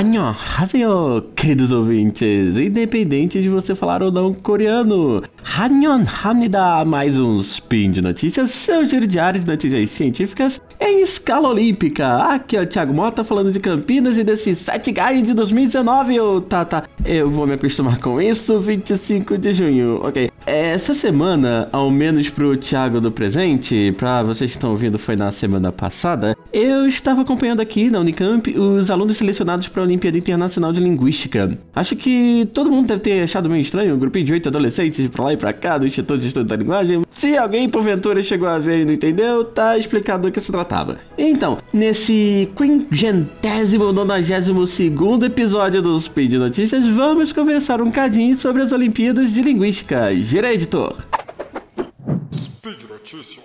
Annyeonghaseyo, queridos ouvintes, independente de você falar ou não coreano. Annyeonghamnida, mais um Spin de Notícias, seu giro diário de notícias científicas em escala olímpica. Aqui é o Thiago Mota falando de Campinas e desse 7 Guy de 2019. Eu, tá, tá, eu vou me acostumar com isso, 25 de junho, ok. Essa semana, ao menos pro Thiago do presente, pra vocês que estão ouvindo, foi na semana passada, eu estava acompanhando aqui na Unicamp os alunos selecionados para a Olimpíada Internacional de Linguística. Acho que todo mundo deve ter achado meio estranho um grupinho de oito adolescentes pra lá e pra cá do Instituto de Estudo da Linguagem. Se alguém porventura chegou a ver e não entendeu, tá explicado do que se tratava. Então, nesse quingentésimo nonagésimo segundo episódio do Speed Notícias, vamos conversar um cadinho sobre as Olimpíadas de Linguística. Gira, editor! Speed Notícias.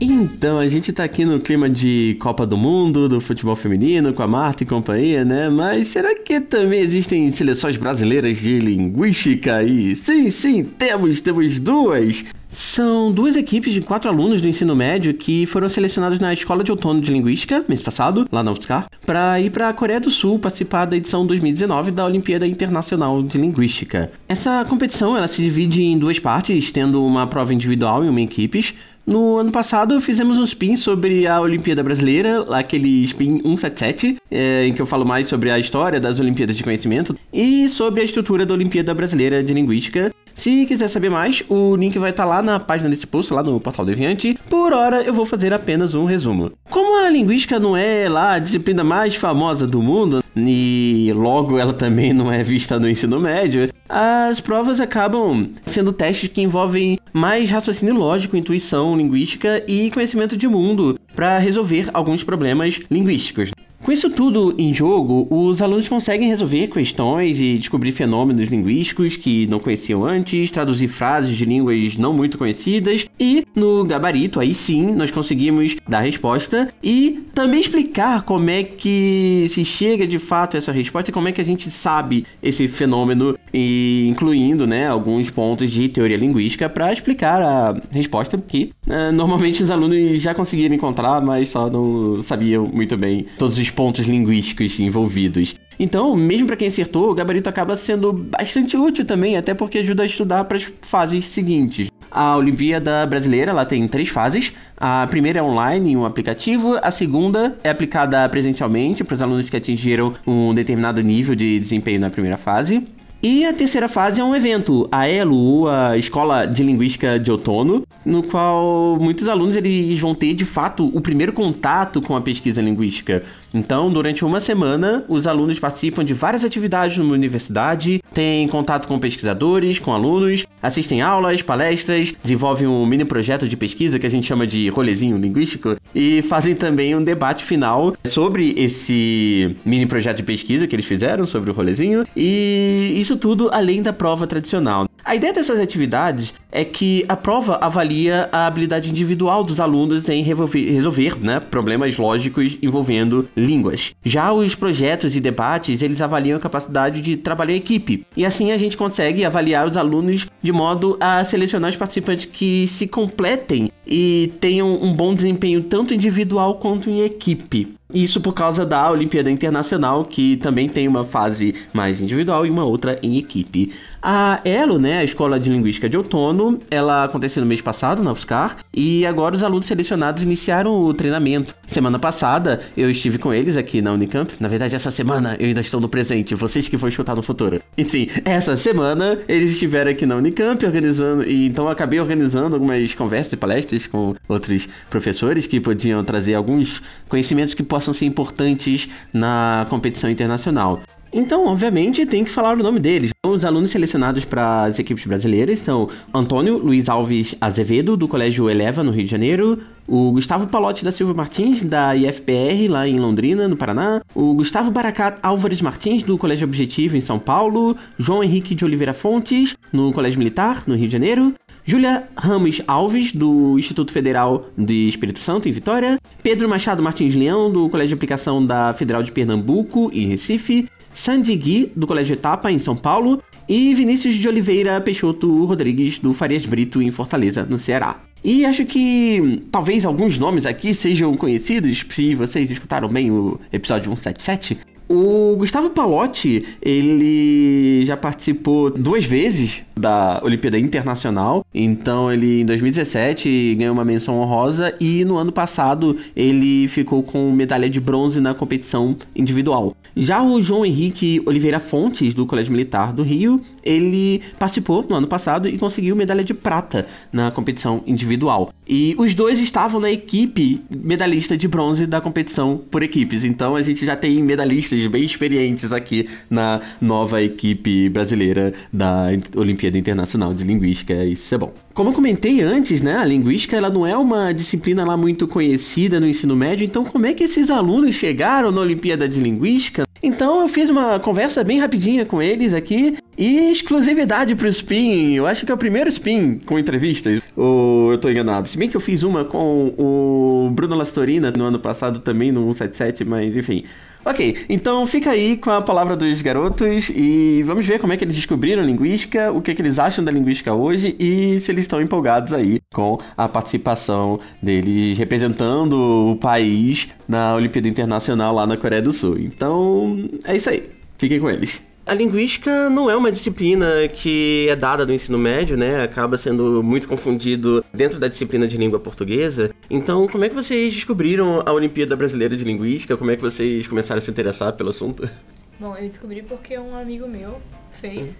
Então, a gente tá aqui no clima de Copa do Mundo, do futebol feminino, com a Marta e companhia, né? Mas será que também existem seleções brasileiras de linguística? E sim, sim, temos, temos duas. São duas equipes de quatro alunos do ensino médio que foram selecionados na Escola de Outono de Linguística, mês passado, lá na UFSCar, para ir para a Coreia do Sul participar da edição 2019 da Olimpíada Internacional de Linguística. Essa competição ela se divide em duas partes, tendo uma prova individual e uma em equipes. No ano passado fizemos um spin sobre a Olimpíada Brasileira, aquele spin 177, é, em que eu falo mais sobre a história das Olimpíadas de Conhecimento e sobre a estrutura da Olimpíada Brasileira de Linguística. Se quiser saber mais, o link vai estar lá na página desse post, lá no portal Deviante. Por hora, eu vou fazer apenas um resumo. Como a linguística não é lá a disciplina mais famosa do mundo, e logo ela também não é vista no ensino médio, as provas acabam sendo testes que envolvem mais raciocínio lógico, intuição linguística e conhecimento de mundo para resolver alguns problemas linguísticos. Com isso tudo em jogo, os alunos conseguem resolver questões e descobrir fenômenos linguísticos que não conheciam antes, traduzir frases de línguas não muito conhecidas e, no gabarito, aí sim, nós conseguimos dar resposta e também explicar como é que se chega de fato a essa resposta e como é que a gente sabe esse fenômeno, e incluindo né, alguns pontos de teoria linguística para explicar a resposta que uh, normalmente os alunos já conseguiram encontrar, mas só não sabiam muito bem todos os pontos linguísticos envolvidos. Então, mesmo para quem acertou, o gabarito acaba sendo bastante útil também, até porque ajuda a estudar para as fases seguintes. A Olimpíada Brasileira ela tem três fases. A primeira é online em um aplicativo, a segunda é aplicada presencialmente para os alunos que atingiram um determinado nível de desempenho na primeira fase. E a terceira fase é um evento, a ELU, a Escola de Linguística de Outono, no qual muitos alunos eles vão ter de fato o primeiro contato com a pesquisa linguística. Então, durante uma semana, os alunos participam de várias atividades numa universidade, têm contato com pesquisadores, com alunos, assistem aulas, palestras, desenvolvem um mini projeto de pesquisa que a gente chama de rolezinho linguístico e fazem também um debate final sobre esse mini projeto de pesquisa que eles fizeram sobre o rolezinho. E isso isso tudo além da prova tradicional. A ideia dessas atividades é que a prova avalia a habilidade individual dos alunos em resolver, né, problemas lógicos envolvendo línguas. Já os projetos e debates, eles avaliam a capacidade de trabalhar em equipe. E assim a gente consegue avaliar os alunos de modo a selecionar os participantes que se completem e tenham um bom desempenho tanto individual quanto em equipe. Isso por causa da Olimpíada Internacional, que também tem uma fase mais individual e uma outra em equipe. A ELO, né, a Escola de Linguística de Outono, ela aconteceu no mês passado na UFSCar e agora os alunos selecionados iniciaram o treinamento. Semana passada eu estive com eles aqui na Unicamp. Na verdade, essa semana eu ainda estou no presente, vocês que vão escutar no futuro. Enfim, essa semana eles estiveram aqui na Unicamp organizando, e então eu acabei organizando algumas conversas e palestras com outros professores que podiam trazer alguns conhecimentos que possam ser importantes na competição internacional. Então, obviamente, tem que falar o nome deles. Os alunos selecionados para as equipes brasileiras são Antônio Luiz Alves Azevedo, do Colégio Eleva, no Rio de Janeiro, o Gustavo Palotti da Silva Martins, da IFPR, lá em Londrina, no Paraná, o Gustavo Baracat Álvares Martins, do Colégio Objetivo, em São Paulo, João Henrique de Oliveira Fontes, no Colégio Militar, no Rio de Janeiro, Júlia Ramos Alves, do Instituto Federal de Espírito Santo, em Vitória, Pedro Machado Martins Leão, do Colégio de Aplicação da Federal de Pernambuco, em Recife, Sandy Gui, do Colégio Etapa, em São Paulo, e Vinícius de Oliveira Peixoto Rodrigues, do Farias Brito, em Fortaleza, no Ceará. E acho que talvez alguns nomes aqui sejam conhecidos, se vocês escutaram bem o episódio 177. O Gustavo Palotti, ele já participou duas vezes da Olimpíada Internacional. Então, ele em 2017 ganhou uma menção honrosa e no ano passado ele ficou com medalha de bronze na competição individual. Já o João Henrique Oliveira Fontes, do Colégio Militar do Rio, ele participou no ano passado e conseguiu medalha de prata na competição individual. E os dois estavam na equipe medalhista de bronze da competição por equipes. Então a gente já tem medalhistas bem experientes aqui na nova equipe brasileira da Olimpíada Internacional de Linguística. Isso é bom. Como eu comentei antes, né, a linguística ela não é uma disciplina lá muito conhecida no ensino médio, então como é que esses alunos chegaram na Olimpíada de Linguística? Então eu fiz uma conversa bem rapidinha com eles aqui e exclusividade pro Spin. Eu acho que é o primeiro Spin com entrevistas. Ou eu tô enganado? Se bem que eu fiz uma com o Bruno Lastorina no ano passado também no 177, mas enfim. Ok, então fica aí com a palavra dos garotos e vamos ver como é que eles descobriram a linguística, o que, é que eles acham da linguística hoje e se eles estão empolgados aí com a participação deles representando o país na Olimpíada Internacional lá na Coreia do Sul. Então é isso aí, fiquem com eles. A linguística não é uma disciplina que é dada no ensino médio, né? Acaba sendo muito confundido dentro da disciplina de língua portuguesa. Então, como é que vocês descobriram a Olimpíada Brasileira de Linguística? Como é que vocês começaram a se interessar pelo assunto? Bom, eu descobri porque um amigo meu fez, hum.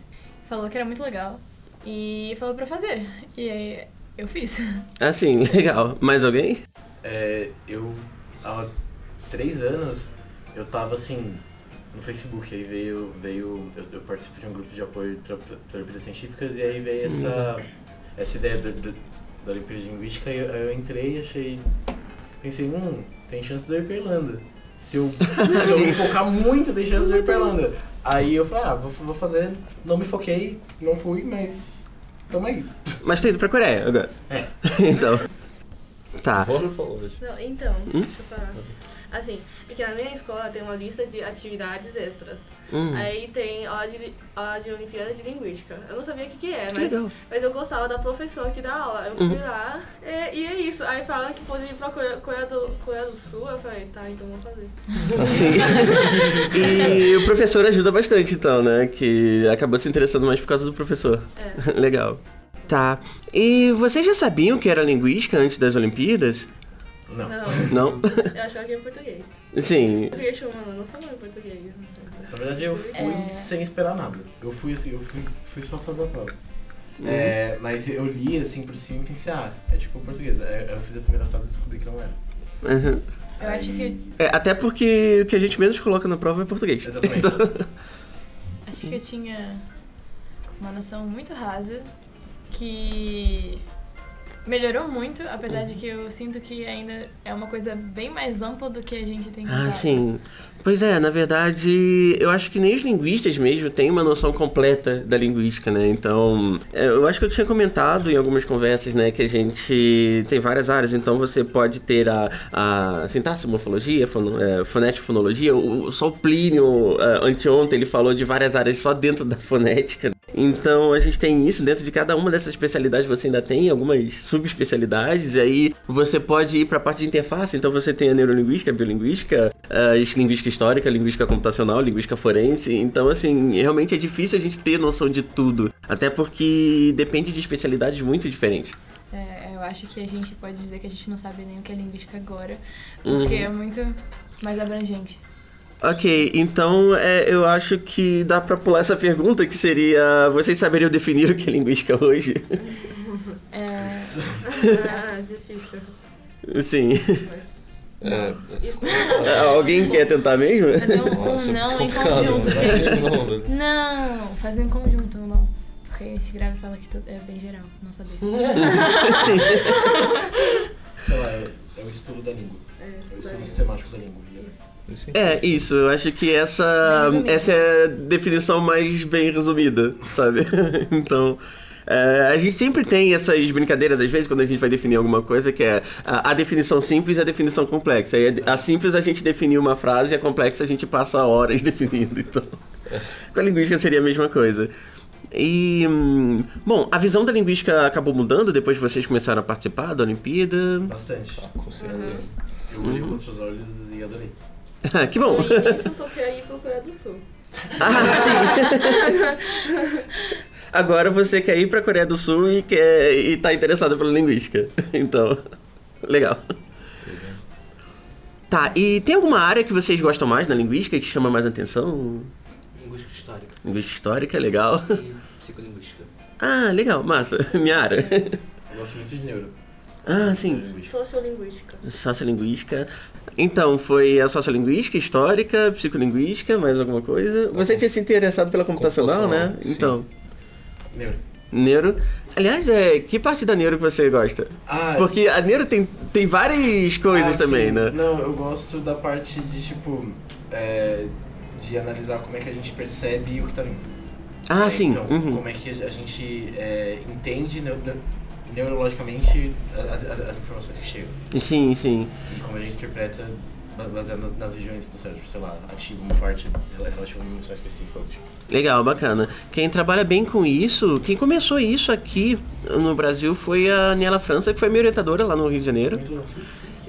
falou que era muito legal e falou para fazer. E aí eu fiz. Ah, sim, legal. Mais alguém? É, eu há três anos eu tava assim no Facebook, aí veio, veio eu, eu participo de um grupo de apoio para Olimpíadas Científicas e aí veio essa, essa ideia do, do, da Olimpíada de Linguística eu, eu entrei e achei, pensei, hum, tem chance de eu ir pra Irlanda. Se eu, se eu me focar muito, tem chance de eu ir pra Irlanda. Aí eu falei, ah, vou, vou fazer, não me foquei, não fui, mas tamo aí. Mas tá indo pra Coreia agora. É. então. Tá. Não, então, hum? deixa eu parar. Assim, é que na minha escola tem uma lista de atividades extras. Hum. Aí tem a de, a de Olimpíada de Linguística. Eu não sabia o que, que é, mas, mas eu gostava da professora que dá aula. Eu fui uhum. lá e, e, é isso. Aí falam que pode ir pra Coreia, Coreia, do, Coreia do Sul. Eu falei, tá, então vamos fazer. Sim. e o professor ajuda bastante, então, né? Que acabou se interessando mais por causa do professor. É. Legal. Tá. E vocês já sabiam que era linguística antes das Olimpíadas? Não. Não? Eu achava que era português. Sim. Eu fiquei chamando, não sabia português. Na verdade, eu fui é... sem esperar nada. Eu fui assim, eu fui, fui só fazer a prova. Uhum. É, mas eu li assim por cima e pensei, ah, é tipo português. Eu fiz a primeira frase e descobri que não era. Uhum. Eu acho que. É, até porque o que a gente menos coloca na prova é português. Exatamente. Então... Acho que eu tinha uma noção muito rasa que melhorou muito, apesar de que eu sinto que ainda é uma coisa bem mais ampla do que a gente tem Ah, sim. Pois é, na verdade, eu acho que nem os linguistas mesmo têm uma noção completa da linguística, né? Então, é, eu acho que eu tinha comentado em algumas conversas, né, que a gente tem várias áreas, então você pode ter a, a sintaxe, morfologia, fon, é, fonética, fonologia, o, só o Plínio, é, anteontem, ele falou de várias áreas só dentro da fonética. Então, a gente tem isso dentro de cada uma dessas especialidades, você ainda tem algumas subespecialidades, e aí você pode ir para a parte de interface, então você tem a neurolinguística, a biolinguística, as linguísticas histórica, linguística computacional, linguística forense. Então, assim, realmente é difícil a gente ter noção de tudo. Até porque depende de especialidades muito diferentes. É, eu acho que a gente pode dizer que a gente não sabe nem o que é linguística agora, porque uhum. é muito mais abrangente. Ok, então é, eu acho que dá pra pular essa pergunta que seria: vocês saberiam definir o que é linguística hoje? É. ah, difícil. Sim. É. é. Alguém quer tentar mesmo? Fazer um, um não em conjunto, gente. Não, fazer em conjunto um não. Porque esse grave fala que é bem geral, não saber. Sim. Sei lá, é, é o estudo da língua. É, é o estudo sistemático da língua. É, isso, eu acho que essa, essa é a definição mais bem resumida, sabe? então, é, a gente sempre tem essas brincadeiras, às vezes, quando a gente vai definir alguma coisa, que é a, a definição simples e a definição complexa. E a, a, simples a gente define uma frase e a complexa a gente passa horas definindo. Então, com a linguística seria a mesma coisa. E, bom, a visão da linguística acabou mudando depois que vocês começaram a participar da Olimpíada. Bastante. Ah, com certeza. Eu olhei com outros olhos e adorei. que bom. Eu só queria ir pro Coreia do Sul. Ah, sim. Agora você quer ir pra Coreia do Sul e, quer, e tá interessado pela linguística. Então, legal. Tá, e tem alguma área que vocês gostam mais na linguística que chama mais atenção? Linguística histórica Linguística histórica, legal. e psicolinguística. Ah, legal, massa. Minha área. Eu gosto muito de neuro. Ah, sim. Linguística. Sociolinguística. Sociolinguística. Então, foi a sociolinguística, histórica, psicolinguística, mais alguma coisa? Você tinha se interessado pela computacional, né? Sim. Então, Neuro. neuro. Aliás, é, que parte da neuro que você gosta? Ah, Porque a neuro tem, tem várias coisas ah, também, sim. né? Não, eu gosto da parte de, tipo, é, de analisar como é que a gente percebe o que tá vindo. Ah, É, sim. Então, uhum. como é que a gente é, entende neu- neu- neurologicamente as, as- as informações que chegam. Sim, sim. E como a gente interpreta baseado nas, nas regiões do cérebro, sei lá, ativa uma parte relativa a uma emoção específica. tipo. Legal, bacana. Quem trabalha bem com isso, quem começou isso aqui no Brasil foi a Niela França, que foi minha orientadora lá no Rio de Janeiro.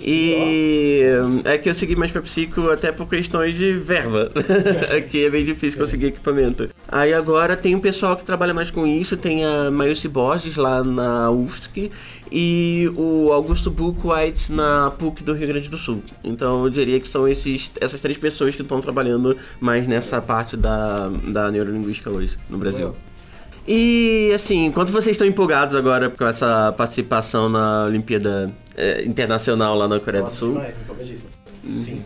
E é que eu segui mais pra psico até por questões de verba. Aqui é bem difícil conseguir equipamento. Aí agora tem um pessoal que trabalha mais com isso, tem a Maílce Borges lá na UFSC e o Augusto Buchweitz na PUC do Rio Grande do Sul. Então eu diria que são esses, essas três pessoas que estão trabalhando mais nessa parte da, da neurolinguística hoje no Brasil. E assim, quanto vocês estão empolgados agora com essa participação na Olimpíada eh, Internacional lá na Coreia do Gosto Sul? demais, empolgadíssimo. Sim.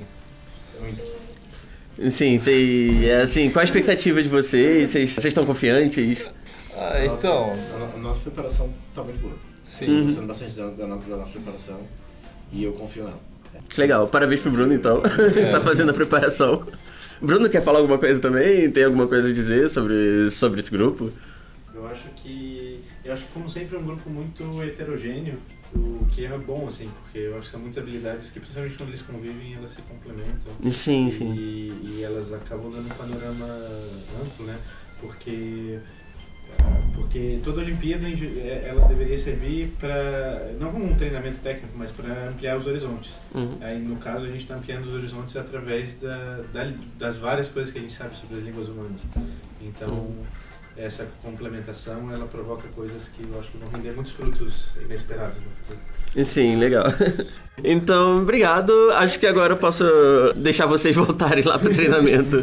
Muito. Sim, sei, é, assim, qual a expectativa de vocês? Vocês estão confiantes? Ah, então, A, no- a nossa preparação tá muito boa. sim. Uhum. Gostando bastante da, da, da nossa preparação e eu confio nela. Que legal, parabéns pro Bruno então, tá fazendo a preparação. Bruno quer falar alguma coisa também? Tem alguma coisa a dizer sobre, sobre esse grupo? Eu acho que eu acho que como sempre é um grupo muito heterogêneo, o que é bom assim, porque eu acho que são muitas habilidades que principalmente quando eles convivem elas se complementam. Sim, e, sim. e elas acabam dando um panorama amplo, né? Porque porque toda Olimpíada eh, ela deveria servir para não como um treinamento técnico, mas para ampliar os horizontes. Uhum. Aí no caso a gente está ampliando os horizontes através da, da- das várias coisas que a gente sabe sobre as línguas humanas. Então essa complementação ela provoca coisas que eu acho que vão render muitos frutos inesperados no futuro. Sim, legal. Então, obrigado. Acho que agora eu posso deixar vocês voltarem lá pro treinamento.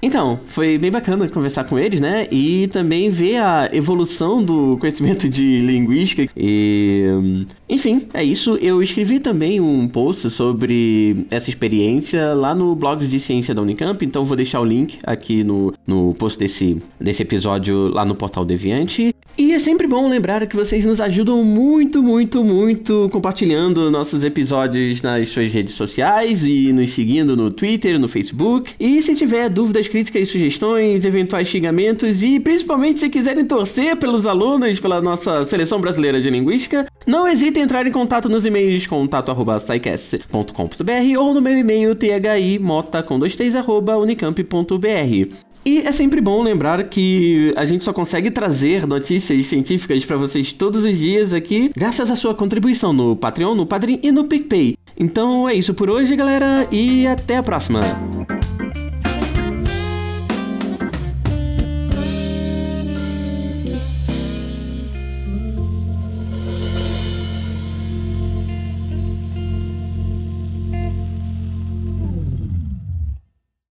Então, foi bem bacana conversar com eles, né? E também ver a evolução do conhecimento de linguística. E. Enfim, é isso. Eu escrevi também um post sobre essa experiência lá no Blogs de Ciência da Unicamp. Então, vou deixar o link aqui no, no post desse, desse episódio lá no Portal Deviante. E é sempre bom lembrar que vocês nos ajudam muito, muito, muito compartilhando nossos episódios nas suas redes sociais e nos seguindo no Twitter, no Facebook. E se tiver dúvidas, críticas, sugestões, eventuais xingamentos e principalmente se quiserem torcer pelos alunos, pela nossa seleção brasileira de linguística, não hesitem em entrar em contato nos e-mails contato@saicast.com.br ou no meu e-mail thimota com dois t's, arroba unicamp.br. E é sempre bom lembrar que a gente só consegue trazer notícias científicas para vocês todos os dias aqui, graças à sua contribuição no Patreon, no Padrim e no PicPay. Então é isso por hoje, galera, e até a próxima!